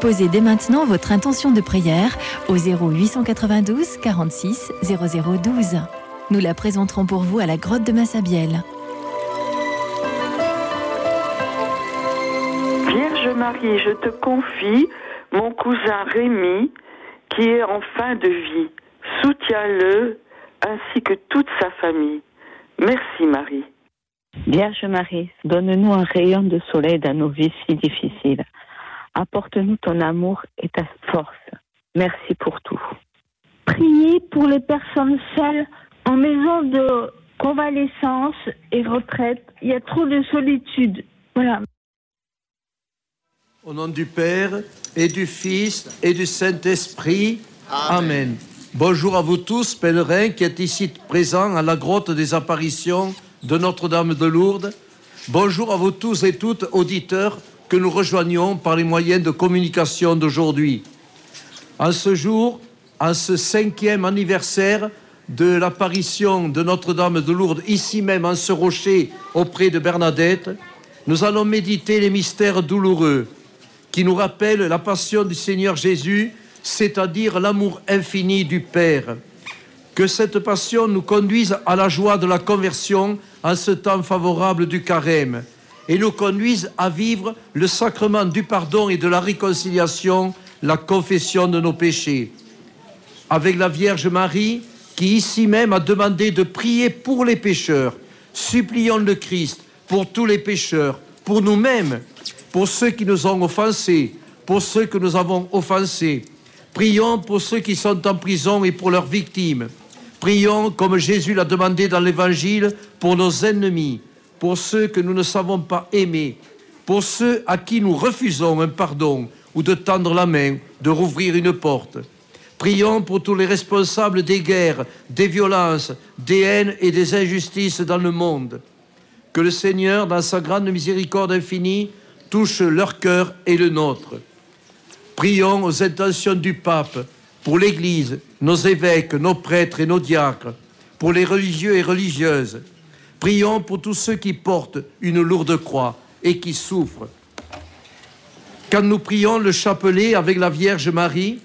Déposez dès maintenant votre intention de prière au 0892 46 0012. Nous la présenterons pour vous à la grotte de Massabielle. Vierge Marie, je te confie mon cousin Rémi qui est en fin de vie. Soutiens-le ainsi que toute sa famille. Merci Marie. Vierge Marie, donne-nous un rayon de soleil dans nos vies si difficiles. Apporte-nous ton amour et ta force. Merci pour tout. Priez pour les personnes seules en maison de convalescence et retraite. Il y a trop de solitude. Voilà. Au nom du Père et du Fils et du Saint-Esprit. Amen. Bonjour à vous tous, pèlerins qui êtes ici présents à la grotte des apparitions de Notre-Dame de Lourdes. Bonjour à vous tous et toutes, auditeurs que nous rejoignons par les moyens de communication d'aujourd'hui. En ce jour, en ce cinquième anniversaire de l'apparition de Notre-Dame de Lourdes, ici même en ce rocher auprès de Bernadette, nous allons méditer les mystères douloureux qui nous rappellent la passion du Seigneur Jésus, c'est-à-dire l'amour infini du Père. Que cette passion nous conduise à la joie de la conversion en ce temps favorable du carême et nous conduise à vivre le sacrement du pardon et de la réconciliation, la confession de nos péchés. Avec la Vierge Marie, qui ici même a demandé de prier pour les pécheurs, supplions le Christ pour tous les pécheurs, pour nous-mêmes, pour ceux qui nous ont offensés, pour ceux que nous avons offensés. Prions pour ceux qui sont en prison et pour leurs victimes. Prions, comme Jésus l'a demandé dans l'Évangile, pour nos ennemis pour ceux que nous ne savons pas aimer, pour ceux à qui nous refusons un pardon ou de tendre la main, de rouvrir une porte. Prions pour tous les responsables des guerres, des violences, des haines et des injustices dans le monde. Que le Seigneur, dans sa grande miséricorde infinie, touche leur cœur et le nôtre. Prions aux intentions du pape, pour l'Église, nos évêques, nos prêtres et nos diacres, pour les religieux et religieuses, Prions pour tous ceux qui portent une lourde croix et qui souffrent. Quand nous prions le chapelet avec la Vierge Marie,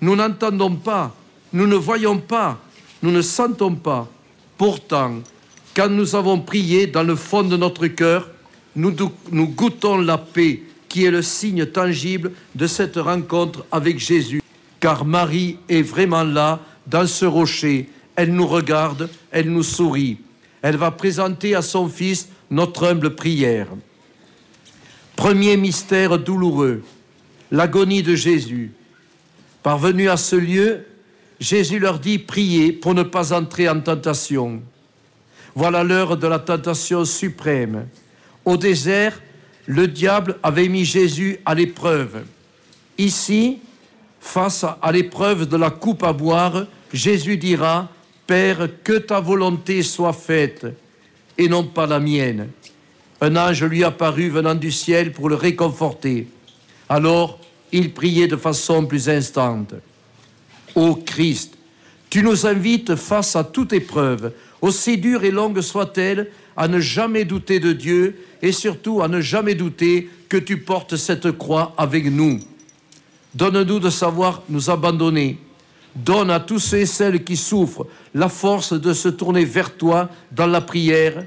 nous n'entendons pas, nous ne voyons pas, nous ne sentons pas. Pourtant, quand nous avons prié dans le fond de notre cœur, nous, goûtons la paix qui est le signe tangible de cette rencontre avec Jésus. Car Marie est vraiment là, dans ce rocher. Elle nous regarde, elle nous sourit elle va présenter à son Fils notre humble prière. Premier mystère douloureux, l'agonie de Jésus. Parvenu à ce lieu, Jésus leur dit priez pour ne pas entrer en tentation. Voilà l'heure de la tentation suprême. Au désert, le diable avait mis Jésus à l'épreuve. Ici, face à l'épreuve de la coupe à boire, Jésus dira Père, que ta volonté soit faite et non pas la mienne. Un ange lui apparut venant du ciel pour le réconforter. Alors, il priait de façon plus instante. Ô Christ, tu nous invites face à toute épreuve, aussi dure et longue soit-elle, à ne jamais douter de Dieu et surtout à ne jamais douter que tu portes cette croix avec nous. Donne-nous de savoir nous abandonner Donne à tous ceux et celles qui souffrent la force de se tourner vers toi dans la prière,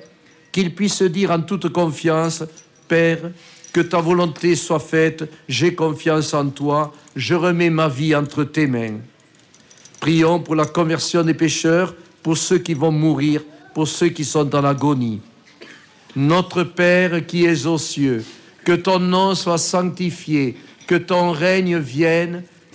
qu'ils puissent dire en toute confiance, Père, que ta volonté soit faite, j'ai confiance en toi, je remets ma vie entre tes mains. Prions pour la conversion des pécheurs, pour ceux qui vont mourir, pour ceux qui sont dans l'agonie. Notre Père qui es aux cieux, que ton nom soit sanctifié, que ton règne vienne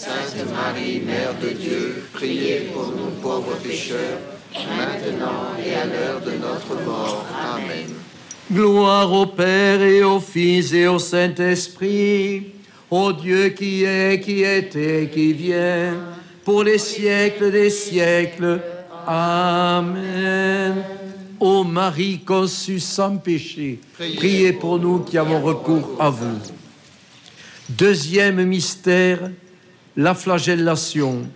Sainte Marie, Mère de Dieu, priez pour nous pauvres pécheurs, maintenant et à l'heure de notre mort. Amen. Gloire au Père et au Fils et au Saint-Esprit, au Dieu qui est, qui était, qui vient, pour les siècles des siècles. Amen. Ô Marie conçue sans péché, priez pour nous qui avons recours à vous. Deuxième mystère, la flagellation.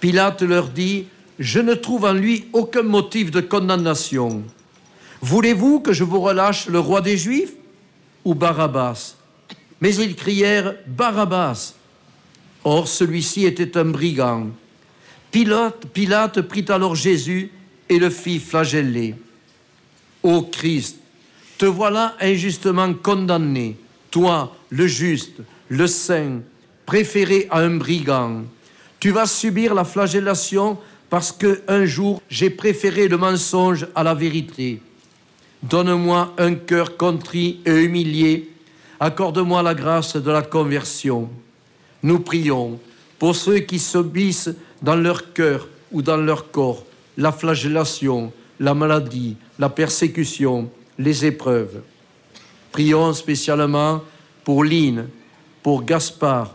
Pilate leur dit, je ne trouve en lui aucun motif de condamnation. Voulez-vous que je vous relâche le roi des Juifs ou Barabbas? Mais ils crièrent Barabbas. Or celui-ci était un brigand. Pilate, Pilate prit alors Jésus et le fit flageller. Ô Christ, te voilà injustement condamné, toi, le juste, le saint, préféré à un brigand. Tu vas subir la flagellation parce que un jour j'ai préféré le mensonge à la vérité. Donne-moi un cœur contrit et humilié. Accorde-moi la grâce de la conversion. Nous prions pour ceux qui subissent dans leur cœur ou dans leur corps la flagellation, la maladie, la persécution, les épreuves. Prions spécialement pour Line, pour Gaspard,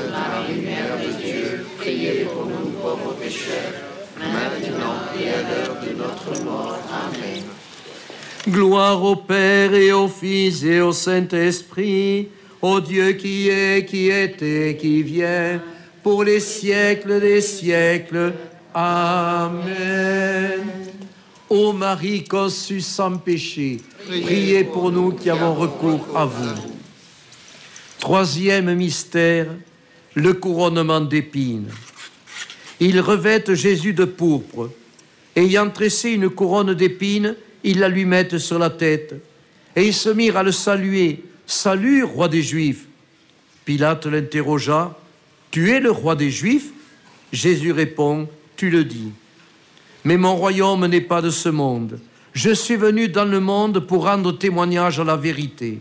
Gloire au Père et au Fils et au Saint-Esprit, au Dieu qui est, qui était, qui vient, pour les siècles des siècles. Amen. Ô Marie conçue sans péché, priez pour nous qui avons recours à vous. Troisième mystère, le couronnement d'épines. Ils revêtent Jésus de pourpre. Ayant tressé une couronne d'épines, ils la lui mettent sur la tête. Et ils se mirent à le saluer. Salut, roi des Juifs. Pilate l'interrogea. Tu es le roi des Juifs? Jésus répond. Tu le dis. Mais mon royaume n'est pas de ce monde. Je suis venu dans le monde pour rendre témoignage à la vérité.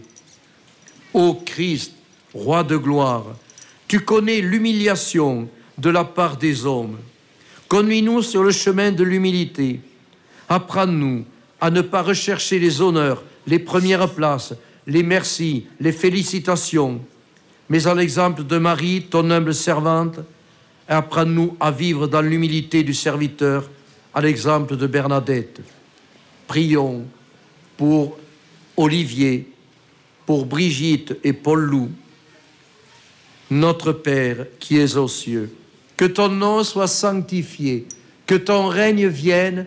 Ô Christ, roi de gloire, tu connais l'humiliation de la part des hommes. Conduis-nous sur le chemin de l'humilité. Apprends-nous à ne pas rechercher les honneurs, les premières places, les merci, les félicitations, mais à l'exemple de Marie, ton humble servante, apprends-nous à vivre dans l'humilité du serviteur, à l'exemple de Bernadette. Prions pour Olivier, pour Brigitte et Paul Loup, notre Père qui es aux cieux, que ton nom soit sanctifié, que ton règne vienne,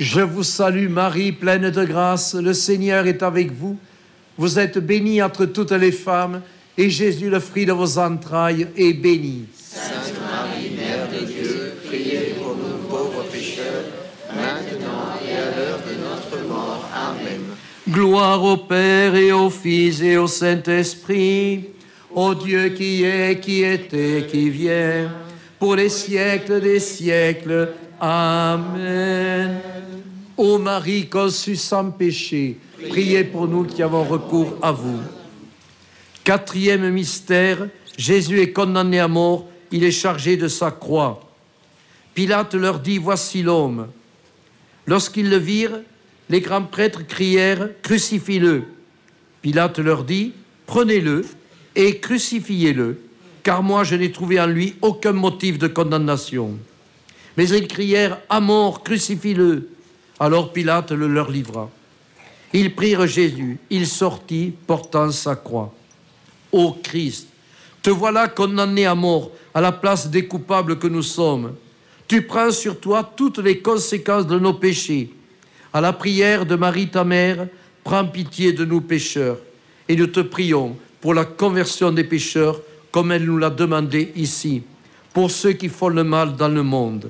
Je vous salue Marie, pleine de grâce, le Seigneur est avec vous. Vous êtes bénie entre toutes les femmes, et Jésus, le fruit de vos entrailles, est béni. Sainte Marie, Mère de Dieu, priez pour nous pauvres pécheurs, maintenant et à l'heure de notre mort. Amen. Gloire au Père et au Fils et au Saint-Esprit, au Dieu qui est, qui était, qui vient, pour les siècles des siècles. Amen. Ô Marie conçue sans péché, priez pour nous qui avons recours à vous. Quatrième mystère, Jésus est condamné à mort, il est chargé de sa croix. Pilate leur dit, voici l'homme. Lorsqu'ils le virent, les grands prêtres crièrent, crucifie-le. Pilate leur dit, prenez-le et crucifiez-le, car moi je n'ai trouvé en lui aucun motif de condamnation. Mais ils crièrent, à mort, crucifie-le. Alors Pilate le leur livra. Ils prirent Jésus, il sortit portant sa croix. Ô Christ, te voilà condamné à mort à la place des coupables que nous sommes. Tu prends sur toi toutes les conséquences de nos péchés. À la prière de Marie ta mère, prends pitié de nous pécheurs. Et nous te prions pour la conversion des pécheurs, comme elle nous l'a demandé ici, pour ceux qui font le mal dans le monde.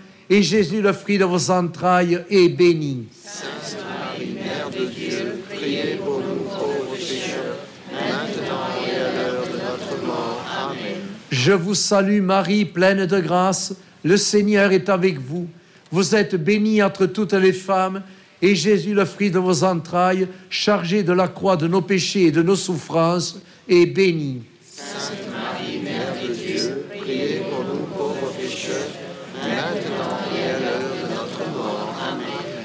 et Jésus, le fruit de vos entrailles, est béni. Sainte Marie, Mère de Dieu, priez pour nous pauvres pécheurs, maintenant et à l'heure de notre mort. Amen. Je vous salue Marie, pleine de grâce, le Seigneur est avec vous. Vous êtes bénie entre toutes les femmes, et Jésus, le fruit de vos entrailles, chargé de la croix de nos péchés et de nos souffrances, est béni. Sainte Marie, Mère de Dieu, priez pour nous pauvres pécheurs, maintenant et à l'heure de notre mort. Amen.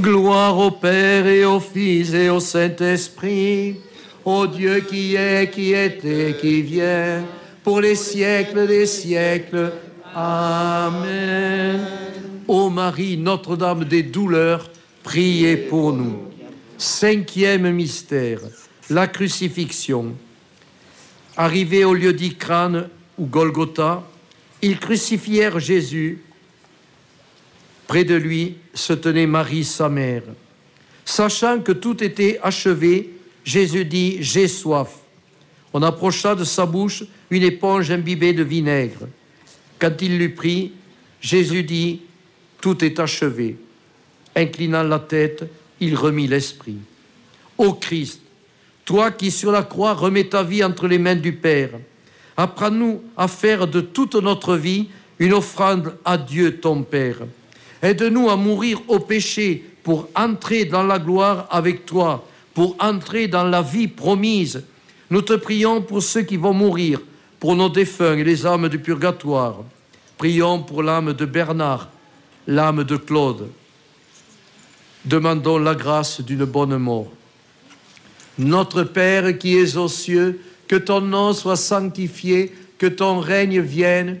Gloire au Père et au Fils et au Saint-Esprit, au Dieu qui est, qui était, qui vient, pour les siècles des siècles. Amen. Ô Marie, Notre-Dame des douleurs, priez pour nous. Cinquième mystère, la crucifixion. Arrivés au lieu dit crâne ou Golgotha, ils crucifièrent Jésus. Près de lui se tenait Marie, sa mère. Sachant que tout était achevé, Jésus dit J'ai soif. On approcha de sa bouche une éponge imbibée de vinaigre. Quand il l'eut pris, Jésus dit Tout est achevé. Inclinant la tête, il remit l'esprit. Ô Christ, toi qui sur la croix remets ta vie entre les mains du Père, apprends-nous à faire de toute notre vie une offrande à Dieu ton Père. Aide-nous à mourir au péché pour entrer dans la gloire avec toi, pour entrer dans la vie promise. Nous te prions pour ceux qui vont mourir, pour nos défunts et les âmes du purgatoire. Prions pour l'âme de Bernard, l'âme de Claude. Demandons la grâce d'une bonne mort. Notre Père qui es aux cieux, que ton nom soit sanctifié, que ton règne vienne,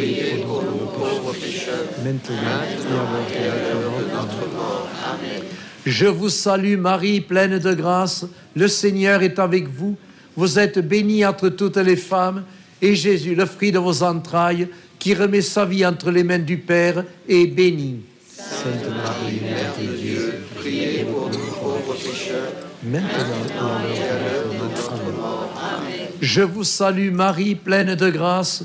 priez pour nous pauvres pécheurs, maintenant et à l'heure de notre mort. Amen. Je vous salue Marie, pleine de grâce, le Seigneur est avec vous. Vous êtes bénie entre toutes les femmes, et Jésus, le fruit de vos entrailles, qui remet sa vie entre les mains du Père, est béni. Sainte Marie, Mère de Dieu, priez pour nous pauvres pécheurs, maintenant et à l'heure de notre mort. Amen. Je vous salue Marie, pleine de grâce,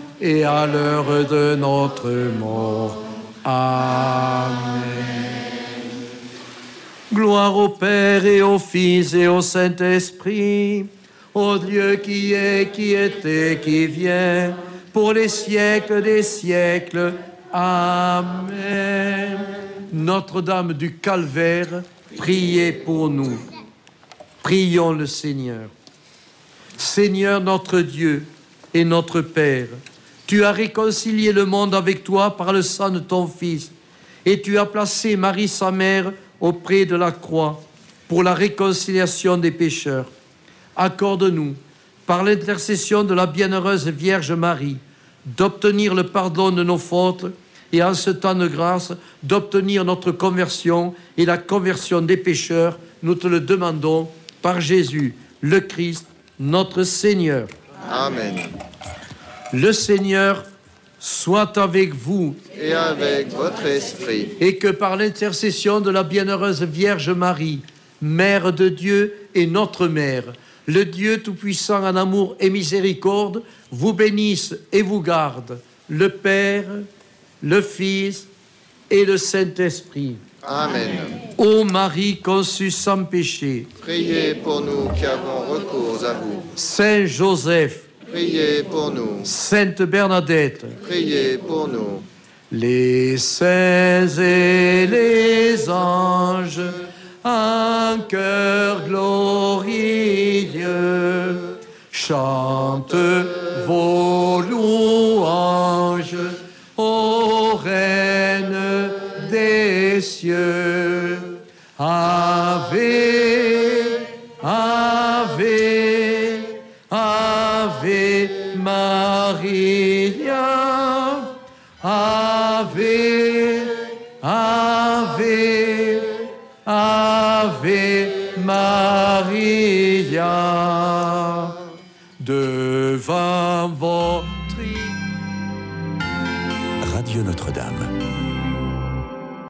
et à l'heure de notre mort. Amen. Gloire au Père et au Fils et au Saint-Esprit, au Dieu qui est, qui était, qui vient, pour les siècles des siècles. Amen. Notre-Dame du Calvaire, priez pour nous. Prions le Seigneur. Seigneur notre Dieu et notre Père, tu as réconcilié le monde avec toi par le sang de ton Fils, et tu as placé Marie sa mère auprès de la croix pour la réconciliation des pécheurs. Accorde-nous, par l'intercession de la bienheureuse Vierge Marie, d'obtenir le pardon de nos fautes et en ce temps de grâce, d'obtenir notre conversion et la conversion des pécheurs. Nous te le demandons par Jésus, le Christ, notre Seigneur. Amen. Le Seigneur soit avec vous Et avec votre esprit, et que par l'intercession de la bienheureuse Vierge Marie, Mère de Dieu et notre Mère, le Dieu Tout-Puissant en amour et miséricorde, vous bénisse et vous garde, le Père, le Fils et le Saint-Esprit. Amen. Ô Marie conçue sans péché, Priez pour nous qui avons recours à vous. Saint Joseph, Priez pour nous. Sainte Bernadette, Priez pour nous. Les saints et les anges, un cœur glorieux, chantent vos louanges,